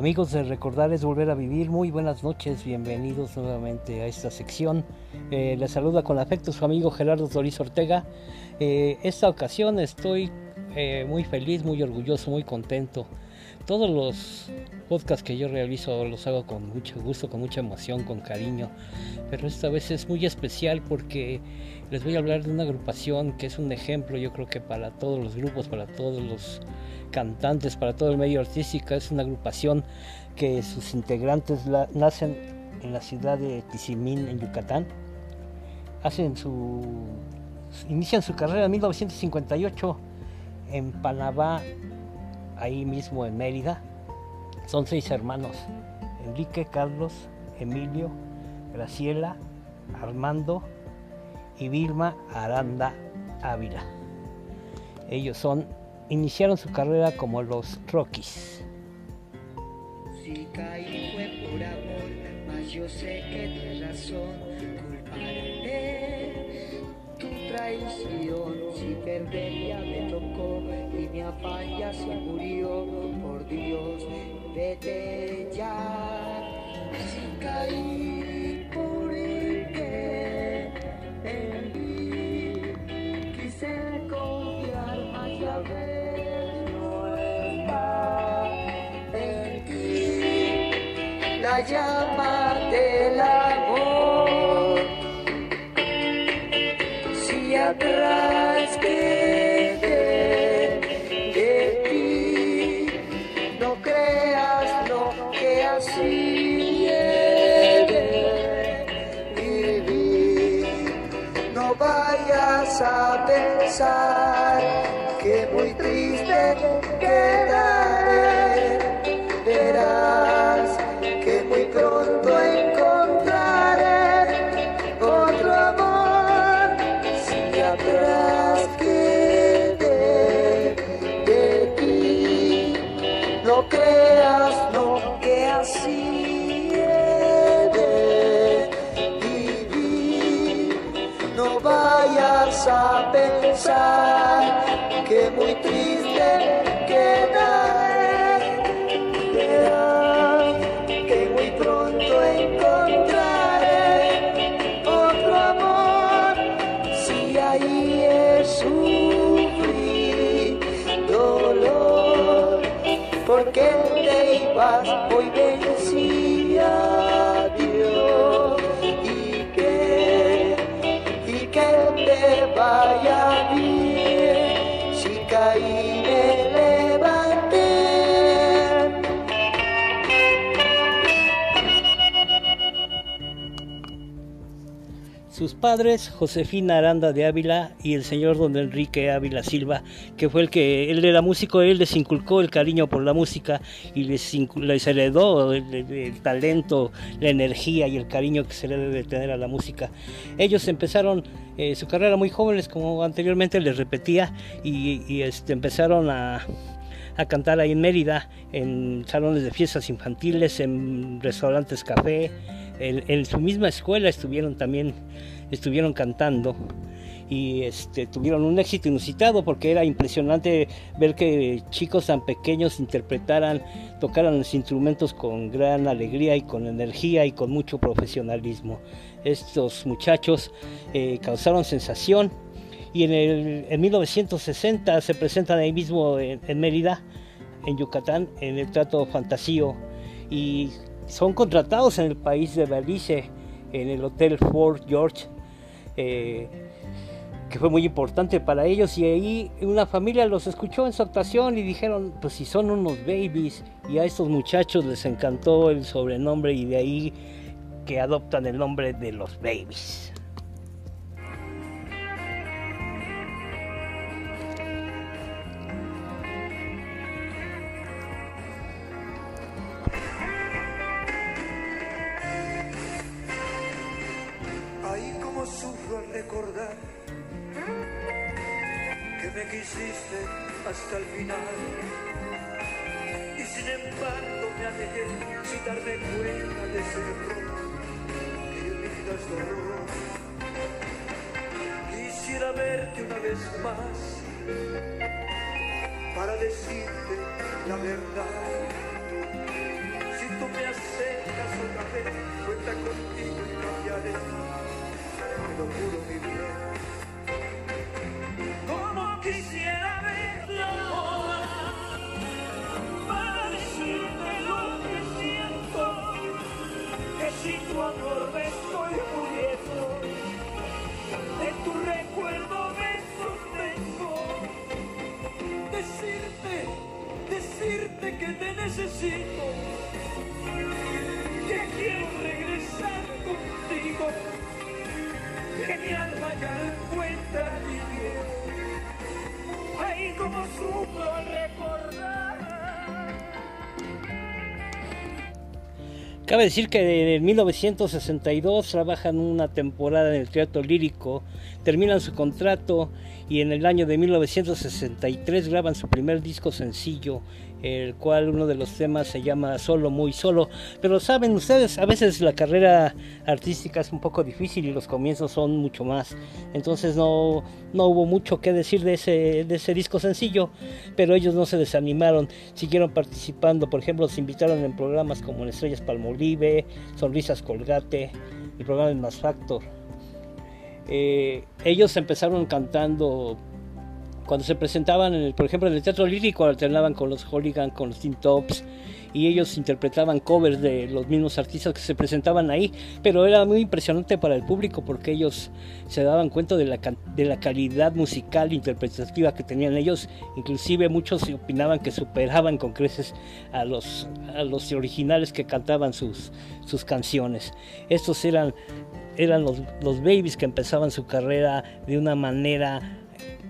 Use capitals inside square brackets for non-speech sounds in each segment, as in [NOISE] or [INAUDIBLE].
Amigos de Recordar es Volver a Vivir, muy buenas noches, bienvenidos nuevamente a esta sección. Eh, les saluda con afecto su amigo Gerardo Doriz Ortega. Eh, esta ocasión estoy eh, muy feliz, muy orgulloso, muy contento. Todos los podcasts que yo realizo los hago con mucho gusto, con mucha emoción, con cariño, pero esta vez es muy especial porque les voy a hablar de una agrupación que es un ejemplo, yo creo que para todos los grupos, para todos los cantantes, para todo el medio artístico. Es una agrupación que sus integrantes nacen en la ciudad de Tizimín, en Yucatán. Hacen su, inician su carrera en 1958 en Panamá, ahí mismo en Mérida. Son seis hermanos, Enrique, Carlos, Emilio, Graciela, Armando y Vilma Aranda Ávila. Ellos son iniciaron su carrera como los Rockies. Si caí fue por amor, mas yo sé que tienes razón, culparé tu traición. Si perder ya me tocó y mi afán ya se murió, por Dios, vete ya. Si caí por el que en mí quise confiar, mas ya ves. la llama del amor. Si atrás quedé a pensar que muy triste porque te ibas hoy vencí a Dios y que y que te vaya bien si caí Sus padres, Josefina Aranda de Ávila y el señor don Enrique Ávila Silva, que fue el que, él era músico, él les inculcó el cariño por la música y les, les heredó el, el- el talento, la energía y el cariño que se le debe tener a la música. Ellos empezaron eh, su carrera muy jóvenes, como anteriormente les repetía, y, y, este, empezaron a, a cantar ahí en Mérida, en salones de fiestas infantiles, en restaurantes café, en, en su misma escuela estuvieron también, estuvieron cantando y este, tuvieron un éxito inusitado porque era impresionante ver que chicos tan pequeños interpretaran, tocaran los instrumentos con gran alegría y con energía y con mucho profesionalismo. Estos muchachos eh, causaron sensación y en, el, en 1960 se presentan ahí mismo en, Mérida, en Yucatán, en el Trato Fantasío y son contratados en el país de Belice, en el Hotel Fort George, eh, que fue muy importante para ellos y ahí una familia los escuchó en su actuación y dijeron, pues si son unos babies y a estos muchachos les encantó el sobrenombre y de ahí que adoptan el nombre de los babies. Sufro al recordar que me quisiste hasta el final. Y sin embargo me alejé sin darme cuenta de ese error que en mi vida es dolor. Quisiera verte una vez más para decirte la verdad. tú me acercas otra vez, cuenta contigo y cambiaré. Juro, mi bien. Como quisiera verla para decirte lo que siento, que sin tu amor me estoy muriendo, de tu recuerdo me sostengo, decirte, decirte que te necesito, que quiero regresar contigo, que mi alma ya no como sufro recordar. Cabe decir que en 1962 trabajan una temporada en el teatro lírico, terminan su contrato y en el año de 1963 graban su primer disco sencillo, el cual uno de los temas se llama Solo, muy solo. Pero saben ustedes, a veces la carrera artística es un poco difícil y los comienzos son mucho más. Entonces no, no hubo mucho que decir de ese, de ese disco sencillo, pero ellos no se desanimaron, siguieron participando. Por ejemplo, se invitaron en programas como en Estrellas Palmolive, Sonrisas Colgate, el programa de Más Factor. Eh, ellos empezaron cantando cuando se presentaban, en el, por ejemplo, en el teatro lírico, alternaban con los Hooligan, con los Teen Tops, y ellos interpretaban covers de los mismos artistas que se presentaban ahí, pero era muy impresionante para el público porque ellos se daban cuenta de la, calidad musical interpretativa que tenían ellos, inclusive muchos opinaban que superaban con creces a los, originales que cantaban sus, canciones. Estos eran, los babies que empezaban su carrera de una manera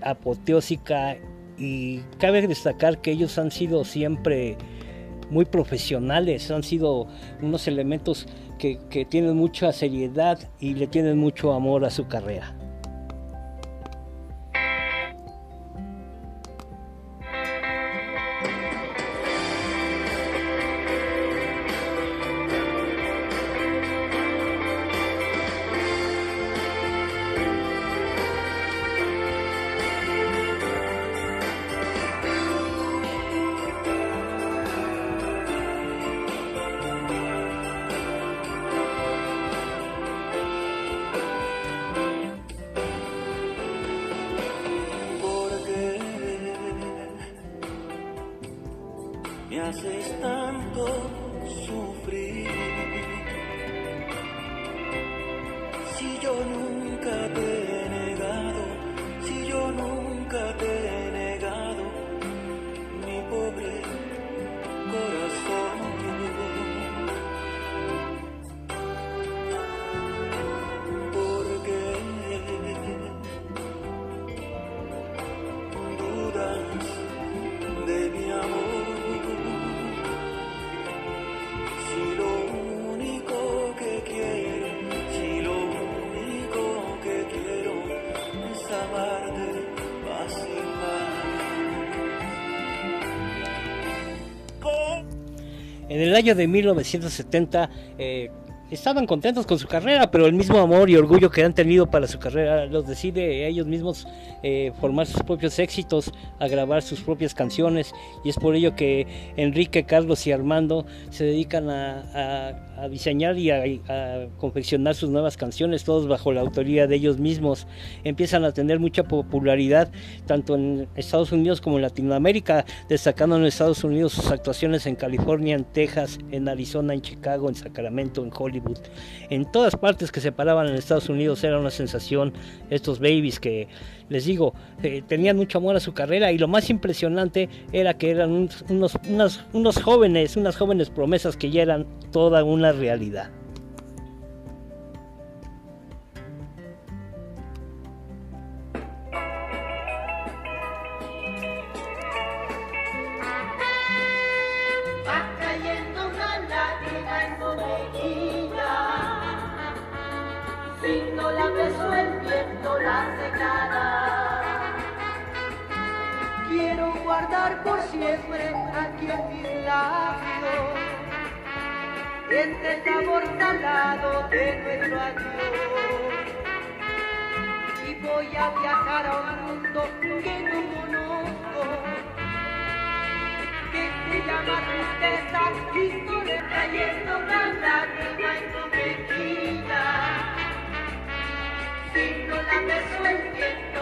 apoteósica y cabe destacar que ellos han sido siempre muy profesionales, han sido unos elementos que, que tienen mucha seriedad y le tienen mucho amor a su carrera. En el año de 1970 eh, estaban contentos con su carrera, pero el mismo amor y orgullo que han tenido para su carrera los decide ellos mismos eh, formar sus propios éxitos, a grabar sus propias canciones. Y es por ello que Enrique, Carlos y Armando se dedican a- a diseñar y a, confeccionar sus nuevas canciones, todos bajo la autoría de ellos mismos. Empiezan a tener mucha popularidad tanto en Estados Unidos como en Latinoamérica, destacando en Estados Unidos sus actuaciones en California, en Texas, en Arizona, en Chicago, en Sacramento, en Hollywood. En todas partes que se paraban en Estados Unidos era una sensación estos babies que, les digo, eh, tenían mucho amor a su carrera y lo más impresionante era que eran unos, unos, unos- unos jóvenes, unas jóvenes promesas que ya eran toda una realidad.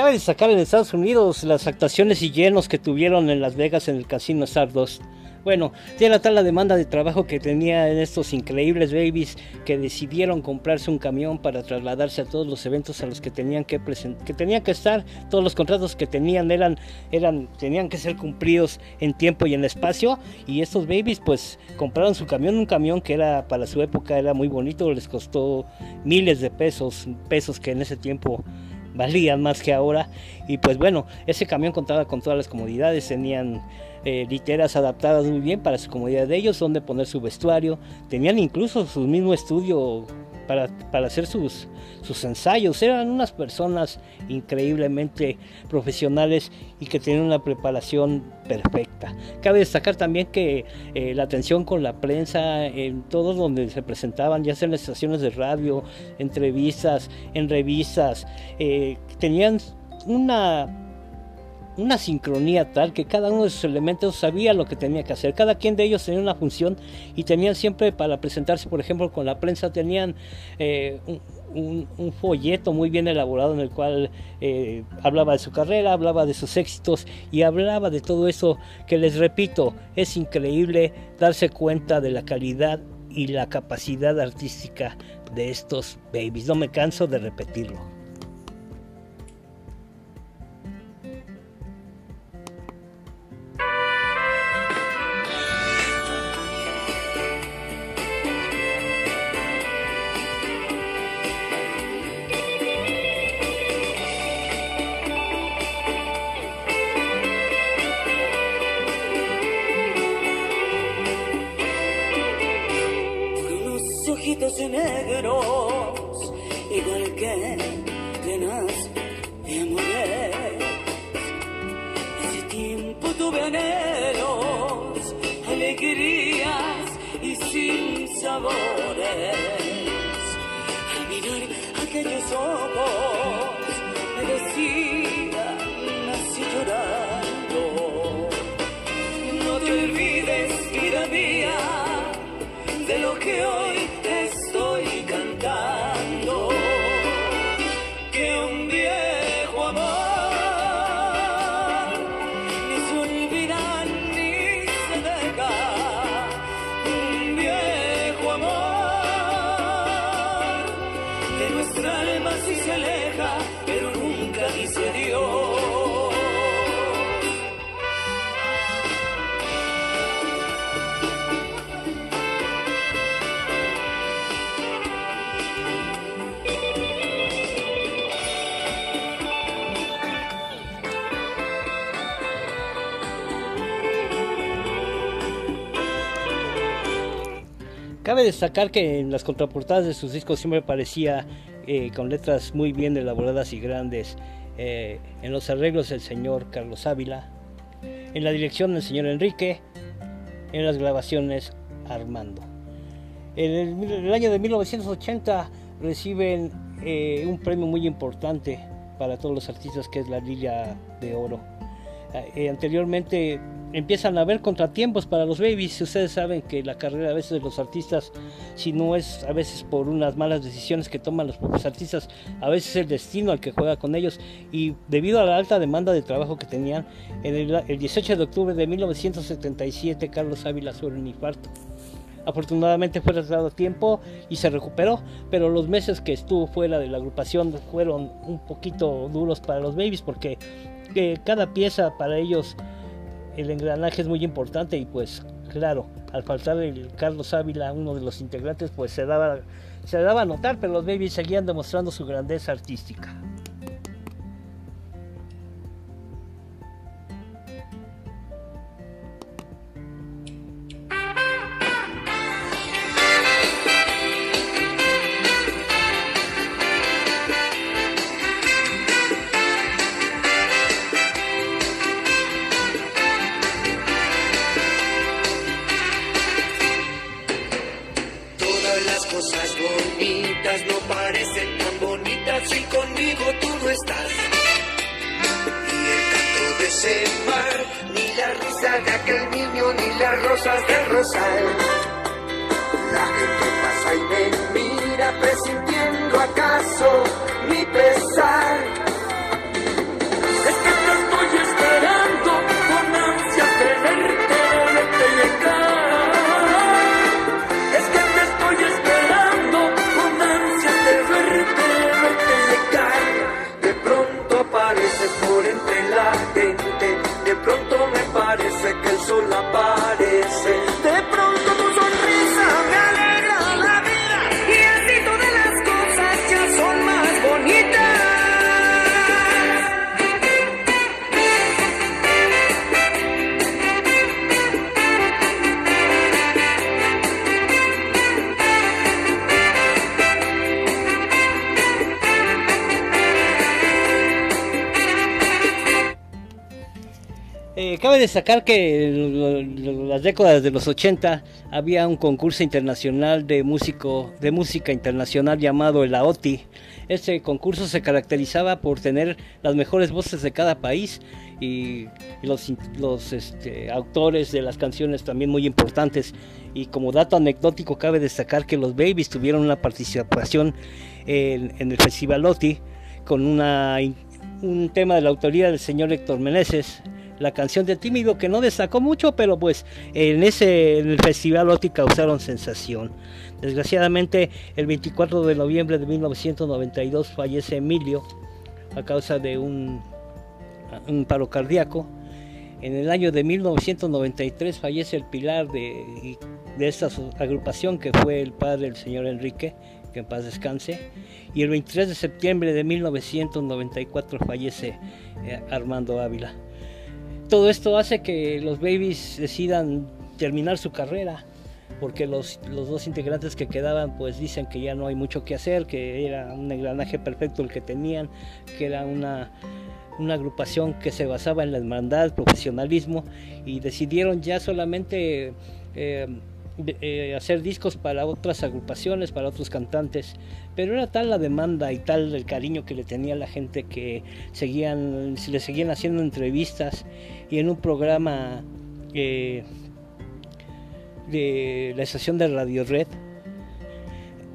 Cabe destacar en Estados Unidos las actuaciones y llenos que tuvieron en Las Vegas en el Casino Stardust. Bueno, era tal la demanda de trabajo que tenía en estos increíbles babies que decidieron comprarse un camión para trasladarse a todos los eventos a los que tenían que que tenían que estar, todos los contratos que tenían eran eran tenían que ser cumplidos en tiempo y en espacio y estos babies pues compraron su camión, un camión que era para su época era muy bonito, les costó miles de pesos, pesos que en ese tiempo valían más que ahora. Y pues bueno, ese camión contaba con todas las comodidades, tenían eh, literas adaptadas muy bien para su comodidad de ellos, donde poner su vestuario, tenían incluso su mismo estudio para, hacer sus, ensayos. Eran unas personas increíblemente profesionales y que tenían una preparación perfecta. Cabe destacar también que eh, la atención con la prensa, en todos donde se presentaban, ya sea en estaciones de radio, entrevistas, en revistas, eh, tenían una una sincronía tal que cada uno de sus elementos sabía lo que tenía que hacer. Cada quien de ellos tenía una función y tenían siempre para presentarse, por ejemplo, con la prensa, tenían eh, un, un- folleto muy bien elaborado en el cual eh, hablaba de su carrera, hablaba de sus éxitos y hablaba de todo eso que les repito, es increíble darse cuenta de la calidad y la capacidad artística de estos babies. No me canso de repetirlo. Destacar que en las contraportadas de sus discos siempre parecía eh, con letras muy bien elaboradas y grandes. eh, en los arreglos el señor Carlos Ávila, en la dirección el señor Enrique, en las grabaciones Armando. En el año de 1980 reciben eh, un premio muy importante para todos los artistas que es la Lilia de Oro. Eh, anteriormente empiezan a haber contratiempos para los babies. Ustedes saben que la carrera a veces de los artistas, si no es a veces por unas malas decisiones que toman los propios artistas, a veces es el destino al que juega con ellos. Y debido a la alta demanda de trabajo que tenían, en el, el 18 de octubre de 1977 Carlos Ávila sufre un infarto. Afortunadamente fue trasladado a tiempo y se recuperó, pero los meses que estuvo fuera de la agrupación fueron un poquito duros para los babies porque eh, cada pieza para ellos el engranaje es muy importante y pues claro, al faltar el Carlos Ávila, uno de los integrantes, pues se daba, se daba a notar, pero los babies seguían demostrando su grandeza artística. Destacar que en las décadas de los 80 había un concurso internacional de músico de música internacional llamado el AOTI. Este concurso se caracterizaba por tener las mejores voces de cada país y, los, los este, autores de las canciones también muy importantes. Y como dato anecdótico cabe destacar que los Babies tuvieron una participación en, en el Festival OTI con una, un tema de la autoría del señor Héctor Meneses la canción de Tímido que no destacó mucho, pero pues en ese el festival OTI causaron sensación. Desgraciadamente el 24 de noviembre de 1992 fallece Emilio a causa de un, un paro cardíaco. En el año de 1993 fallece el pilar de, de esta agrupación que fue el padre del señor Enrique, que en paz descanse. Y el 23 de septiembre de 1994 fallece eh, Armando Ávila todo esto hace que los babies decidan terminar su carrera porque los, los, dos integrantes que quedaban pues dicen que ya no hay mucho que hacer, que era un engranaje perfecto el que tenían, que era una, una agrupación que se basaba en la hermandad, profesionalismo y decidieron ya solamente eh, eh, hacer discos para otras agrupaciones, para otros cantantes, pero era tal la demanda y tal el cariño que le tenía la gente que seguían, le seguían haciendo entrevistas y en un programa eh, de la estación de Radio Red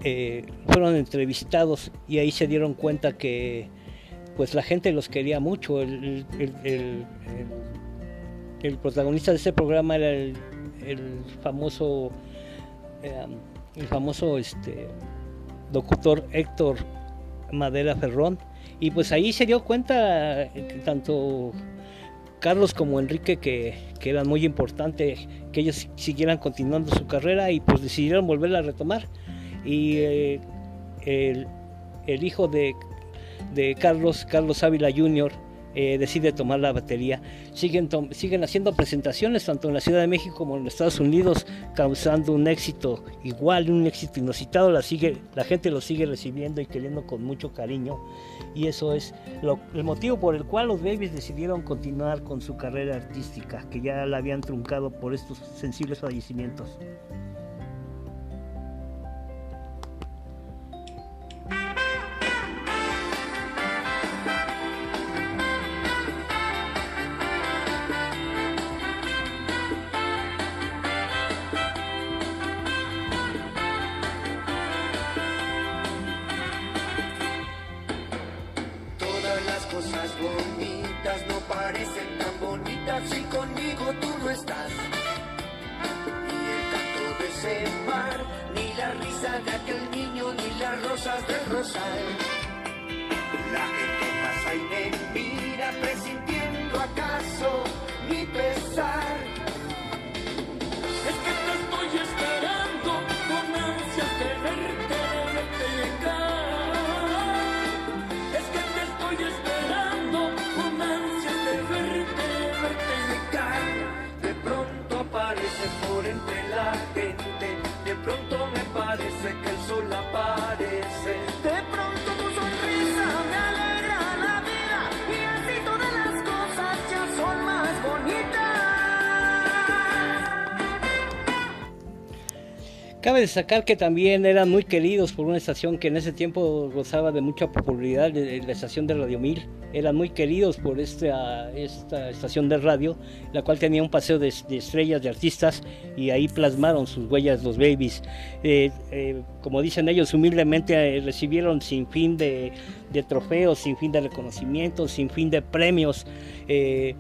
eh, fueron entrevistados y ahí se dieron cuenta que pues la gente los quería mucho. El, el, el, el protagonista de ese programa era el, famoso eh, el famoso este locutor Héctor Madera Ferrón y pues ahí se dio cuenta que tanto Carlos como Enrique que, que eran muy importantes que ellos siguieran continuando su carrera y pues decidieron volverla a retomar y eh, el, el, hijo de, de, Carlos, Carlos Ávila Jr., eh, decide tomar la batería. Siguen, siguen haciendo presentaciones tanto en la Ciudad de México como en Estados Unidos, causando un éxito igual, un éxito inusitado. La, sigue, la gente lo sigue recibiendo y queriendo con mucho cariño. Y eso es el motivo por el cual los Babies decidieron continuar con su carrera artística, que ya la habían truncado por estos sensibles fallecimientos. parecen tan bonitas si conmigo tú no estás. Ni el canto de ese mar, ni la risa de aquel niño, ni las rosas del rosal. La gente pasa y me mira presintiendo pronto me parece que el sol Cabe destacar que también eran muy queridos por una estación que en ese tiempo gozaba de mucha popularidad, la estación de Radio 1000. Eran muy queridos por esta, esta estación de radio, la cual tenía un paseo de, de estrellas, de artistas, y ahí plasmaron sus huellas los babies. Eh, eh, como dicen ellos, humildemente eh, recibieron sin fin de, de trofeos, sin fin de reconocimientos, sin fin de premios. Eh,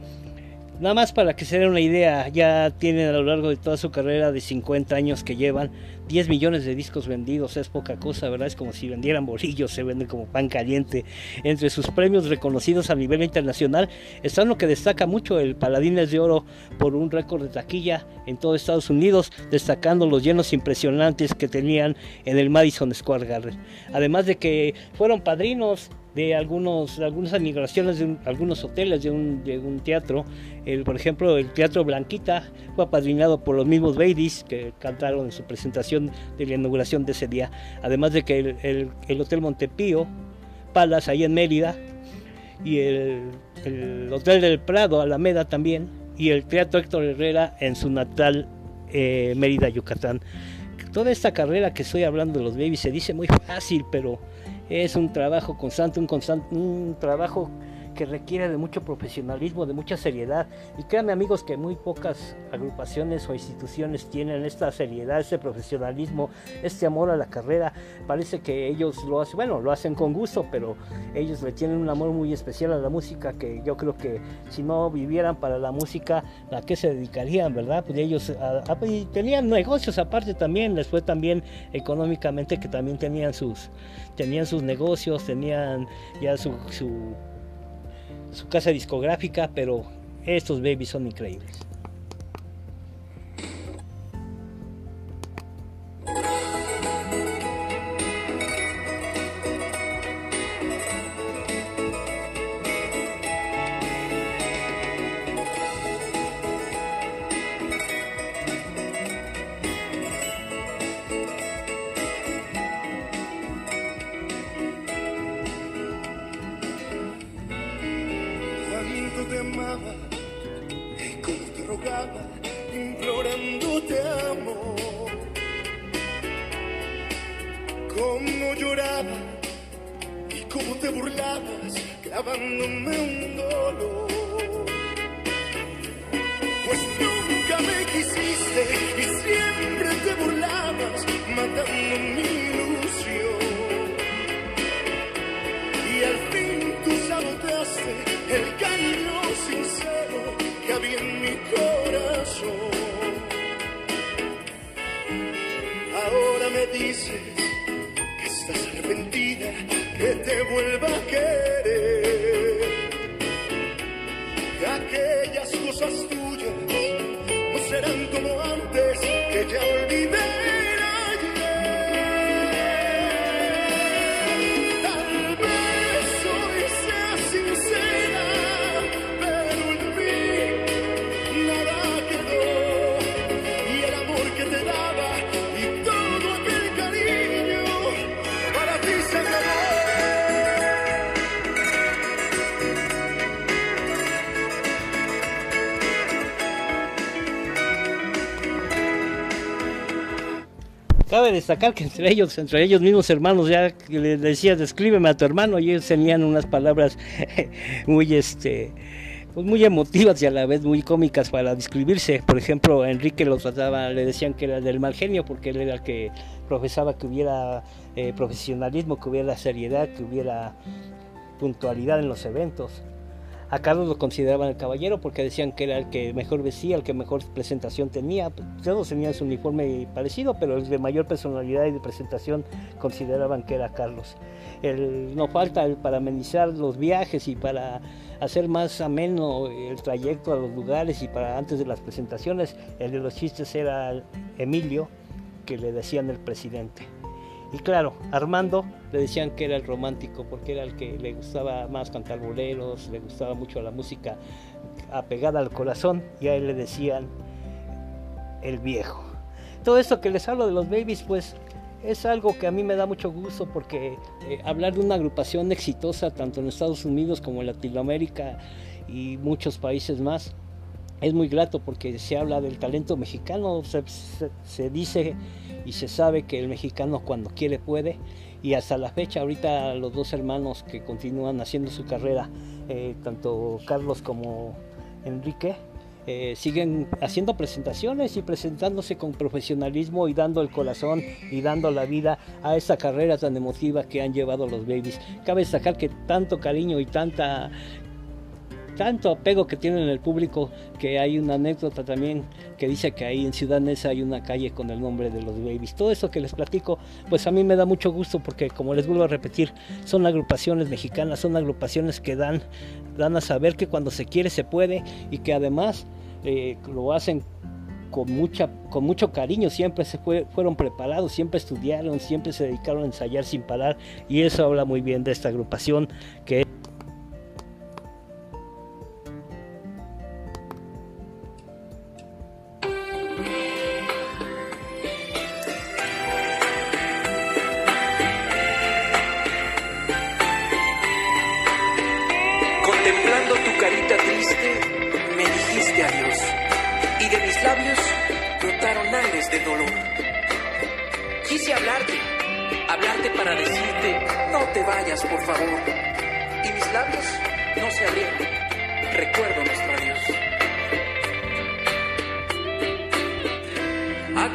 Nada más para que se den una idea, ya tienen a lo largo de toda su carrera de 50 años que llevan 10 millones de discos vendidos, es poca cosa, ¿verdad? Es como si vendieran bolillos, se venden como pan caliente. Entre sus premios reconocidos a nivel internacional están lo que destaca mucho el Paladines de Oro por un récord de taquilla en todo Estados Unidos, destacando los llenos impresionantes que tenían en el Madison Square Garden. Además de que fueron padrinos de algunos de algunas aniversaciones de un- algunos hoteles de un, de un teatro. El, por ejemplo el teatro Blanquita fue apadrinado por los mismos Babies que cantaron en su presentación de la inauguración de ese día. Además de que el, el- el hotel Montepío Palas ahí en Mérida y el, el hotel del Prado Alameda también y el teatro Héctor Herrera en su natal eh, Mérida Yucatán. Toda esta carrera que estoy hablando de los Babies se dice muy fácil pero es un trabajo constante, un, constante, un trabajo que requiere de mucho profesionalismo, de mucha seriedad. Y créanme amigos que muy pocas agrupaciones o instituciones tienen esta seriedad, este profesionalismo, este amor a la carrera. Parece que ellos lo hacen, bueno, lo hacen con gusto, pero ellos le tienen un amor muy especial a la música que yo creo que si no vivieran para la música, ¿a qué se dedicarían, verdad? Pues ellos a- y tenían negocios aparte también, les fue también económicamente que también tenían sus tenían sus negocios, tenían ya su, su, su casa discográfica, pero estos babies son increíbles. mother. Cabe destacar que entre ellos, entre ellos mismos hermanos, ya le decías, descríbeme a tu hermano, y ellos tenían unas palabras [LAUGHS] muy, este, pues muy emotivas y a la vez muy cómicas para describirse. Por ejemplo, Enrique lo trataba, le decían que era del mal genio, porque él era el que profesaba que hubiera eh, profesionalismo, que hubiera seriedad, que hubiera puntualidad en los eventos. A Carlos lo consideraban el caballero porque decían que era el que mejor vestía, el que mejor presentación tenía. Todos tenían su uniforme parecido, pero el de mayor personalidad y de presentación consideraban que era Carlos. No falta el para amenizar los viajes y para hacer más ameno el trayecto a los lugares y para antes de las presentaciones, el de los chistes era Emilio, que le decían el presidente. Y claro, Armando le decían que era el romántico porque era el que le gustaba más cantar boleros, le gustaba mucho la música apegada al corazón y a él le decían el viejo. Todo esto que les hablo de los babies, pues es algo que a mí me da mucho gusto porque eh, hablar de una agrupación exitosa tanto en Estados Unidos como en Latinoamérica y muchos países más es muy grato porque se habla del talento mexicano, se, dice y se sabe que el mexicano cuando quiere puede y hasta la fecha ahorita los dos hermanos que continúan haciendo su carrera, eh, tanto Carlos como Enrique, eh, siguen haciendo presentaciones y presentándose con profesionalismo y dando el corazón y dando la vida a esta carrera tan emotiva que han llevado los babies. Cabe destacar que tanto cariño y tanta tanto apego que tienen el público que hay una anécdota también que dice que ahí en Ciudad Neza hay una calle con el nombre de los babies. Todo eso que les platico, pues a mí me da mucho gusto porque como les vuelvo a repetir, son agrupaciones mexicanas, son agrupaciones que dan, dan a saber que cuando se quiere se puede y que además eh, lo hacen con, mucha, con mucho cariño, siempre se fue- fueron preparados, siempre estudiaron, siempre se dedicaron a ensayar sin parar y eso habla muy bien de esta agrupación que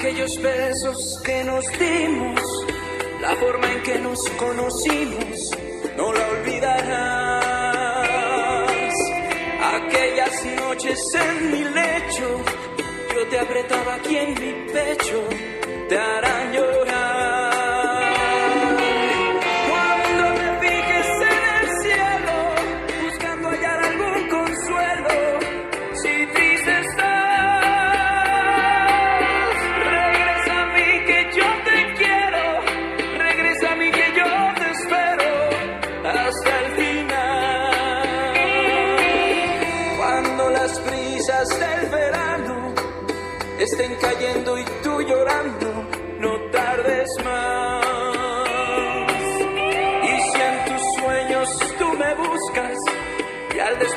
Aquellos besos que nos dimos, la forma en que nos conocimos, no la olvidarás. Aquellas noches en mi lecho, yo te apretaba aquí en mi pecho, te harán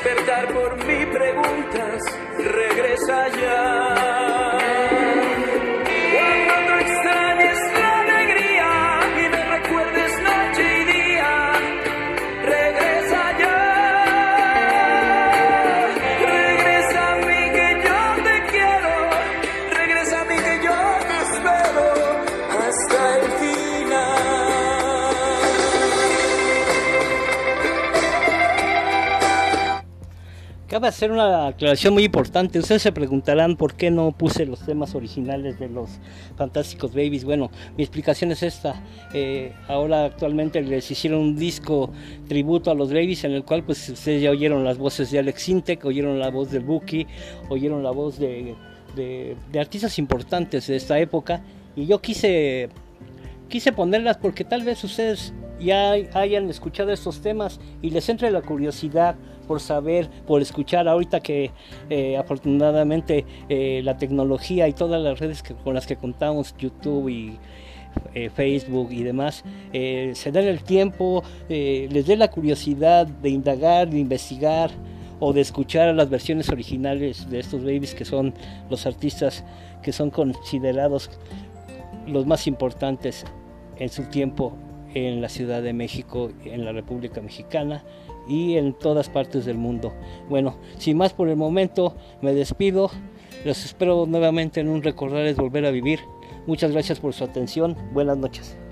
despertar por mí preguntas, regresa ya. Cabe hacer una aclaración muy importante. Ustedes se preguntarán por qué no puse los temas originales de los Fantásticos Babies. Bueno, mi explicación es esta. Eh, ahora actualmente les hicieron un disco tributo a los Babies en el cual pues ustedes ya oyeron las voces de Alex Sintek, oyeron la voz de Buki, oyeron la voz de, de- de artistas importantes de esta época. Y yo quise quise ponerlas porque tal vez ustedes ya hayan escuchado estos temas y les entre la curiosidad por saber, por escuchar ahorita que eh, afortunadamente eh, la tecnología y todas las redes con las que contamos, YouTube y eh, Facebook y demás, se den el tiempo, les dé la curiosidad de indagar, de investigar o de escuchar las versiones originales de estos babies que son los artistas que son considerados los más importantes en su tiempo en la Ciudad de México, en la República Mexicana y en todas partes del mundo. Bueno, sin más por el momento, me despido. Los espero nuevamente en un Recordarles Volver a Vivir. Muchas gracias por su atención. Buenas noches.